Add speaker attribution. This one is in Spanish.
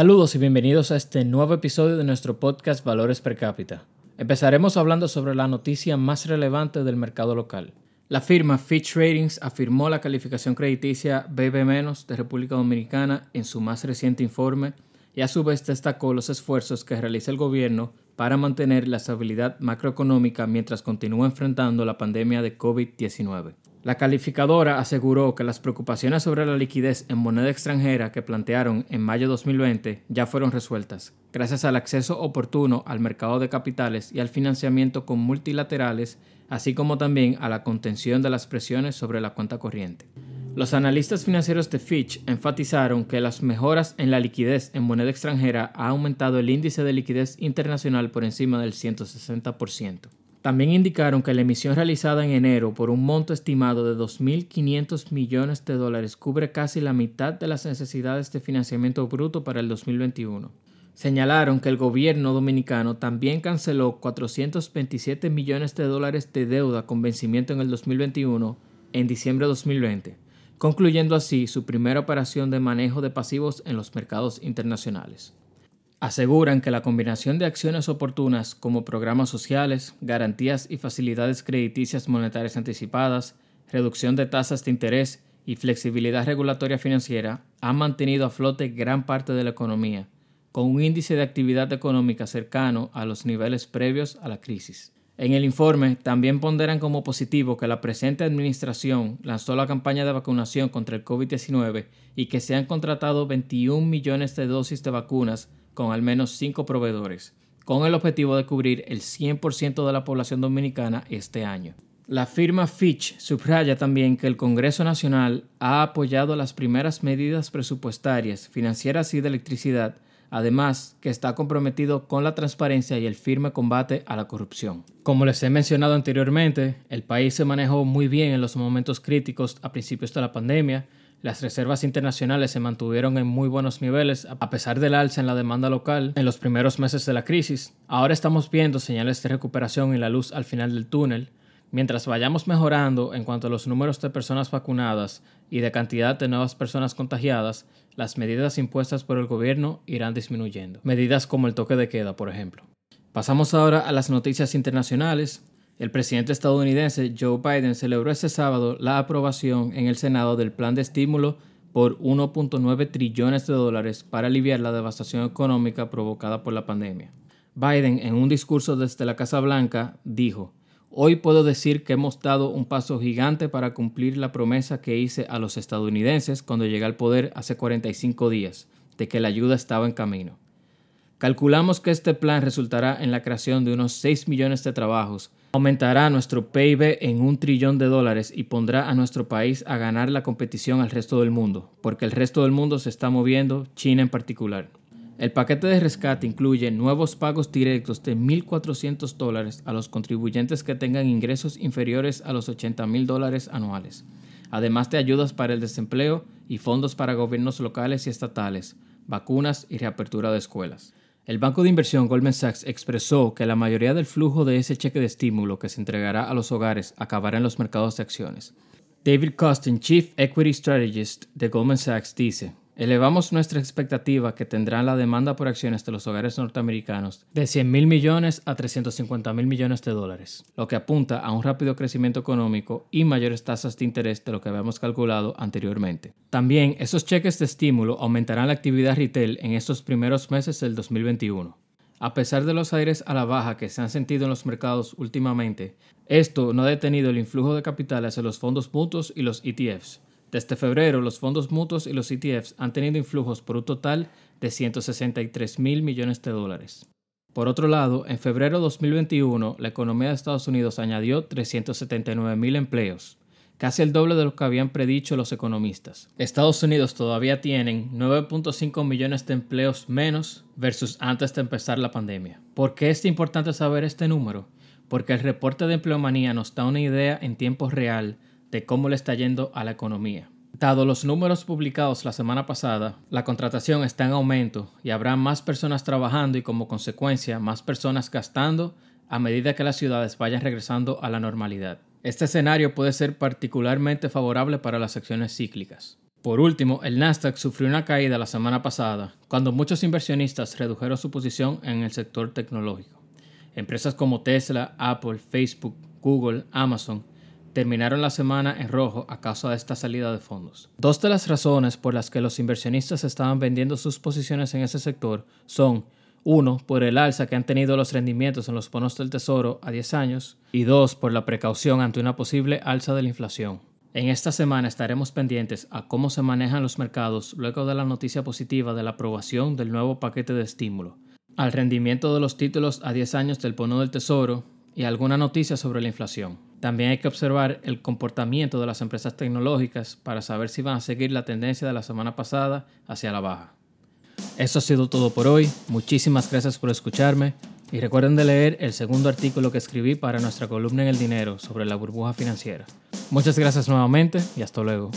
Speaker 1: Saludos y bienvenidos a este nuevo episodio de nuestro podcast Valores per cápita. Empezaremos hablando sobre la noticia más relevante del mercado local. La firma Fitch Ratings afirmó la calificación crediticia BB- de República Dominicana en su más reciente informe y a su vez destacó los esfuerzos que realiza el gobierno para mantener la estabilidad macroeconómica mientras continúa enfrentando la pandemia de COVID-19. La calificadora aseguró que las preocupaciones sobre la liquidez en moneda extranjera que plantearon en mayo de 2020 ya fueron resueltas, gracias al acceso oportuno al mercado de capitales y al financiamiento con multilaterales, así como también a la contención de las presiones sobre la cuenta corriente. Los analistas financieros de Fitch enfatizaron que las mejoras en la liquidez en moneda extranjera ha aumentado el índice de liquidez internacional por encima del 160%. También indicaron que la emisión realizada en enero por un monto estimado de 2.500 millones de dólares cubre casi la mitad de las necesidades de financiamiento bruto para el 2021. Señalaron que el gobierno dominicano también canceló 427 millones de dólares de deuda con vencimiento en el 2021 en diciembre de 2020, concluyendo así su primera operación de manejo de pasivos en los mercados internacionales. Aseguran que la combinación de acciones oportunas como programas sociales, garantías y facilidades crediticias monetarias anticipadas, reducción de tasas de interés y flexibilidad regulatoria financiera ha mantenido a flote gran parte de la economía, con un índice de actividad económica cercano a los niveles previos a la crisis. En el informe también ponderan como positivo que la presente administración lanzó la campaña de vacunación contra el COVID-19 y que se han contratado 21 millones de dosis de vacunas con al menos cinco proveedores, con el objetivo de cubrir el 100% de la población dominicana este año. La firma Fitch subraya también que el Congreso Nacional ha apoyado las primeras medidas presupuestarias, financieras y de electricidad, además que está comprometido con la transparencia y el firme combate a la corrupción. Como les he mencionado anteriormente, el país se manejó muy bien en los momentos críticos a principios de la pandemia, las reservas internacionales se mantuvieron en muy buenos niveles a pesar del alza en la demanda local en los primeros meses de la crisis. Ahora estamos viendo señales de recuperación y la luz al final del túnel. Mientras vayamos mejorando en cuanto a los números de personas vacunadas y de cantidad de nuevas personas contagiadas, las medidas impuestas por el gobierno irán disminuyendo. Medidas como el toque de queda, por ejemplo. Pasamos ahora a las noticias internacionales. El presidente estadounidense Joe Biden celebró este sábado la aprobación en el Senado del plan de estímulo por 1.9 trillones de dólares para aliviar la devastación económica provocada por la pandemia. Biden, en un discurso desde la Casa Blanca, dijo, Hoy puedo decir que hemos dado un paso gigante para cumplir la promesa que hice a los estadounidenses cuando llegué al poder hace 45 días, de que la ayuda estaba en camino. Calculamos que este plan resultará en la creación de unos 6 millones de trabajos, aumentará nuestro PIB en un trillón de dólares y pondrá a nuestro país a ganar la competición al resto del mundo, porque el resto del mundo se está moviendo, China en particular. El paquete de rescate incluye nuevos pagos directos de 1.400 dólares a los contribuyentes que tengan ingresos inferiores a los 80 mil dólares anuales, además de ayudas para el desempleo y fondos para gobiernos locales y estatales, vacunas y reapertura de escuelas. El banco de inversión Goldman Sachs expresó que la mayoría del flujo de ese cheque de estímulo que se entregará a los hogares acabará en los mercados de acciones. David Costin, Chief Equity Strategist de Goldman Sachs, dice, Elevamos nuestra expectativa que tendrá la demanda por acciones de los hogares norteamericanos de 100 mil millones a 350 mil millones de dólares, lo que apunta a un rápido crecimiento económico y mayores tasas de interés de lo que habíamos calculado anteriormente. También esos cheques de estímulo aumentarán la actividad retail en estos primeros meses del 2021. A pesar de los aires a la baja que se han sentido en los mercados últimamente, esto no ha detenido el influjo de capital hacia los fondos mutuos y los ETFs desde febrero, los fondos mutuos y los ETFs han tenido influjos por un total de 163 mil millones de dólares. Por otro lado, en febrero de 2021, la economía de Estados Unidos añadió 379 mil empleos, casi el doble de lo que habían predicho los economistas. Estados Unidos todavía tienen 9.5 millones de empleos menos versus antes de empezar la pandemia. ¿Por qué es importante saber este número? Porque el reporte de empleomanía nos da una idea en tiempo real de cómo le está yendo a la economía. Dado los números publicados la semana pasada, la contratación está en aumento y habrá más personas trabajando y como consecuencia más personas gastando a medida que las ciudades vayan regresando a la normalidad. Este escenario puede ser particularmente favorable para las acciones cíclicas. Por último, el Nasdaq sufrió una caída la semana pasada cuando muchos inversionistas redujeron su posición en el sector tecnológico. Empresas como Tesla, Apple, Facebook, Google, Amazon terminaron la semana en rojo a causa de esta salida de fondos. Dos de las razones por las que los inversionistas estaban vendiendo sus posiciones en ese sector son uno, por el alza que han tenido los rendimientos en los bonos del Tesoro a 10 años y dos, por la precaución ante una posible alza de la inflación. En esta semana estaremos pendientes a cómo se manejan los mercados luego de la noticia positiva de la aprobación del nuevo paquete de estímulo, al rendimiento de los títulos a 10 años del bono del Tesoro y alguna noticia sobre la inflación. También hay que observar el comportamiento de las empresas tecnológicas para saber si van a seguir la tendencia de la semana pasada hacia la baja. Eso ha sido todo por hoy. Muchísimas gracias por escucharme y recuerden de leer el segundo artículo que escribí para nuestra columna en El Dinero sobre la burbuja financiera. Muchas gracias nuevamente y hasta luego.